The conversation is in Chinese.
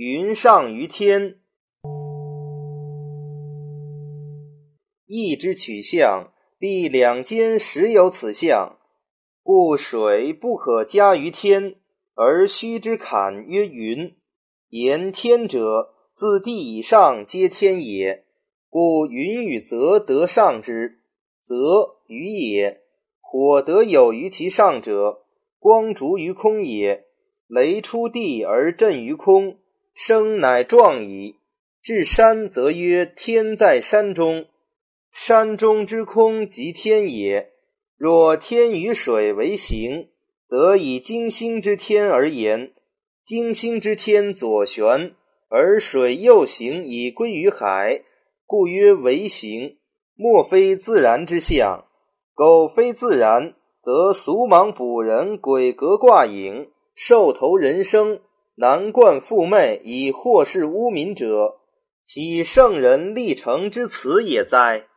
云上于天。一之取象，必两间实有此象，故水不可加于天，而虚之坎曰云。言天者，自地以上皆天也，故云与泽得上之，泽雨也。火得有于其上者，光烛于空也。雷出地而震于空，生乃壮矣。至山则曰：天在山中。山中之空即天也。若天与水为形，则以金星之天而言。金星之天左旋，而水右行以归于海，故曰为形。莫非自然之象。苟非自然，则俗莽卜人，鬼格卦影，兽头人生，南冠复媚，以惑世污民者，岂圣人立成之辞也哉？